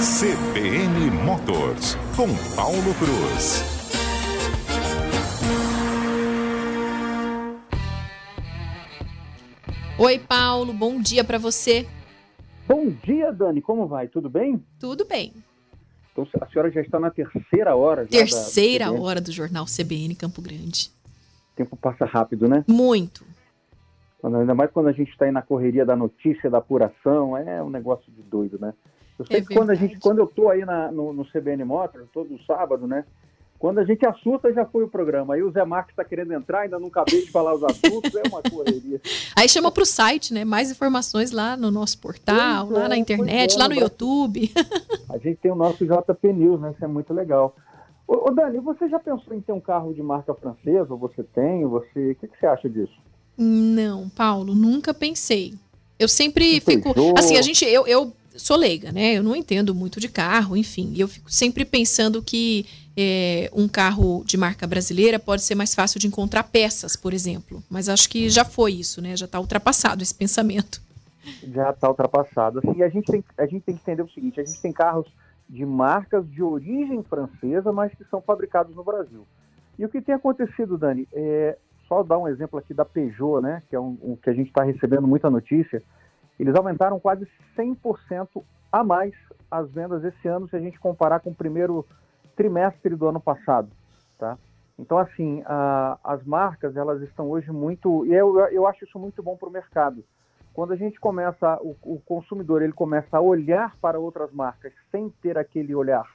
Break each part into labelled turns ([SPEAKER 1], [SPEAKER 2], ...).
[SPEAKER 1] CBN Motors, com Paulo Cruz.
[SPEAKER 2] Oi, Paulo, bom dia para você.
[SPEAKER 3] Bom dia, Dani, como vai? Tudo bem?
[SPEAKER 2] Tudo bem.
[SPEAKER 3] Então, a senhora já está na terceira hora.
[SPEAKER 2] terceira da hora do jornal CBN Campo Grande.
[SPEAKER 3] O tempo passa rápido, né?
[SPEAKER 2] Muito.
[SPEAKER 3] Ainda mais quando a gente está aí na correria da notícia, da apuração, é um negócio de doido, né? Eu sei é que quando, a gente, quando eu estou aí na, no, no, CBN Motor, todo sábado, né? Quando a gente assusta, já foi o programa. Aí o Zé Marques está querendo entrar, ainda não acabei de falar os assuntos, é uma correria.
[SPEAKER 2] Aí chama para o site, né? Mais informações lá no nosso portal, pois lá é, na internet, é, lá no YouTube.
[SPEAKER 3] A gente tem o nosso JP News, né? Isso é muito legal. Ô, ô, Dani, você já pensou em ter um carro de marca francesa? Você tem? Você, o que, que você acha disso?
[SPEAKER 2] Não, Paulo, nunca pensei. Eu sempre fico. Assim, a gente. Eu, eu sou leiga, né? Eu não entendo muito de carro, enfim. Eu fico sempre pensando que é, um carro de marca brasileira pode ser mais fácil de encontrar peças, por exemplo. Mas acho que já foi isso, né? Já está ultrapassado esse pensamento.
[SPEAKER 3] Já está ultrapassado. Assim, a gente, tem, a gente tem que entender o seguinte: a gente tem carros de marcas de origem francesa, mas que são fabricados no Brasil. E o que tem acontecido, Dani, é, só dar um exemplo aqui da Peugeot, né, que é um, um que a gente está recebendo muita notícia, eles aumentaram quase 100% a mais as vendas esse ano se a gente comparar com o primeiro trimestre do ano passado, tá? Então, assim, a, as marcas, elas estão hoje muito... E eu, eu acho isso muito bom para o mercado. Quando a gente começa, o, o consumidor, ele começa a olhar para outras marcas sem ter aquele olhar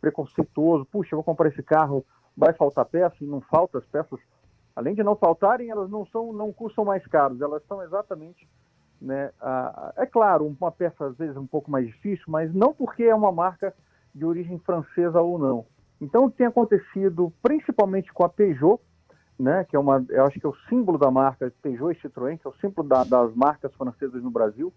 [SPEAKER 3] preconceituoso, puxa, eu vou comprar esse carro, vai faltar peça, e não falta, as peças além de não faltarem, elas não são, não custam mais caros, elas são exatamente, né, a, é claro, uma peça às vezes um pouco mais difícil, mas não porque é uma marca de origem francesa ou não. Então, o que tem acontecido, principalmente com a Peugeot, né, que é uma, eu acho que é o símbolo da marca Peugeot e Citroën, que é o símbolo da, das marcas francesas no Brasil,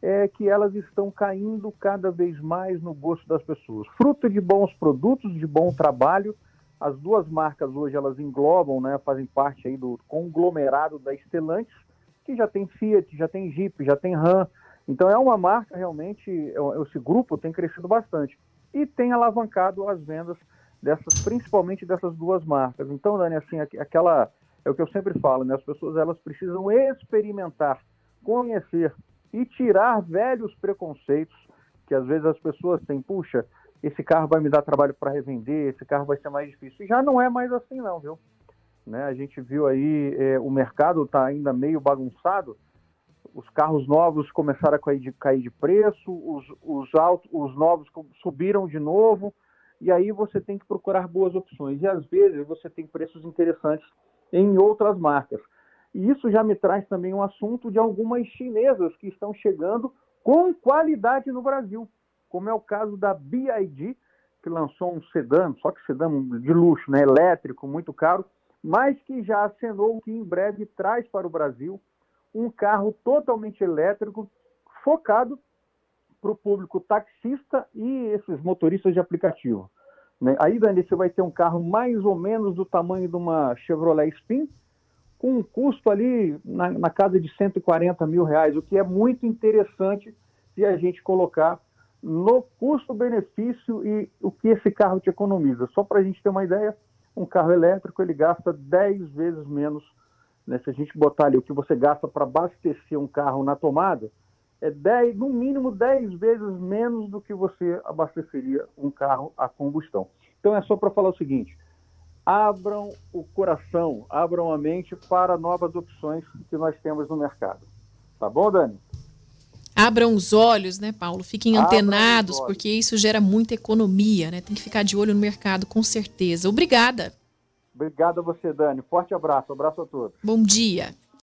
[SPEAKER 3] é que elas estão caindo cada vez mais no gosto das pessoas. Fruto de bons produtos, de bom trabalho, as duas marcas hoje elas englobam, né, fazem parte aí do conglomerado da Stellantis, que já tem Fiat, já tem Jeep, já tem Ram. Então é uma marca realmente, é, esse grupo tem crescido bastante e tem alavancado as vendas dessas, principalmente dessas duas marcas. Então, Dani, assim, aquela é o que eu sempre falo, né? As pessoas elas precisam experimentar, conhecer e tirar velhos preconceitos que às vezes as pessoas têm. Puxa, esse carro vai me dar trabalho para revender, esse carro vai ser mais difícil. Já não é mais assim não, viu? Né? A gente viu aí, é, o mercado está ainda meio bagunçado, os carros novos começaram a cair de, cair de preço, os, os, altos, os novos subiram de novo, e aí você tem que procurar boas opções. E às vezes você tem preços interessantes em outras marcas. E isso já me traz também um assunto de algumas chinesas que estão chegando com qualidade no Brasil como é o caso da BID, que lançou um sedã, só que sedã de luxo, né, elétrico, muito caro, mas que já acenou que em breve traz para o Brasil um carro totalmente elétrico, focado para o público taxista e esses motoristas de aplicativo. Né? Aí, Dani, você vai ter um carro mais ou menos do tamanho de uma Chevrolet Spin, com um custo ali na, na casa de 140 mil reais, o que é muito interessante se a gente colocar no custo-benefício e o que esse carro te economiza. Só para a gente ter uma ideia, um carro elétrico ele gasta 10 vezes menos. Né? Se a gente botar ali o que você gasta para abastecer um carro na tomada, é 10, no mínimo 10 vezes menos do que você abasteceria um carro a combustão. Então é só para falar o seguinte: abram o coração, abram a mente para novas opções que nós temos no mercado. Tá bom, Dani?
[SPEAKER 2] Abram os olhos, né, Paulo? Fiquem antenados, porque isso gera muita economia, né? Tem que ficar de olho no mercado, com certeza. Obrigada.
[SPEAKER 3] Obrigado a você, Dani. Forte abraço. Abraço a todos.
[SPEAKER 2] Bom dia.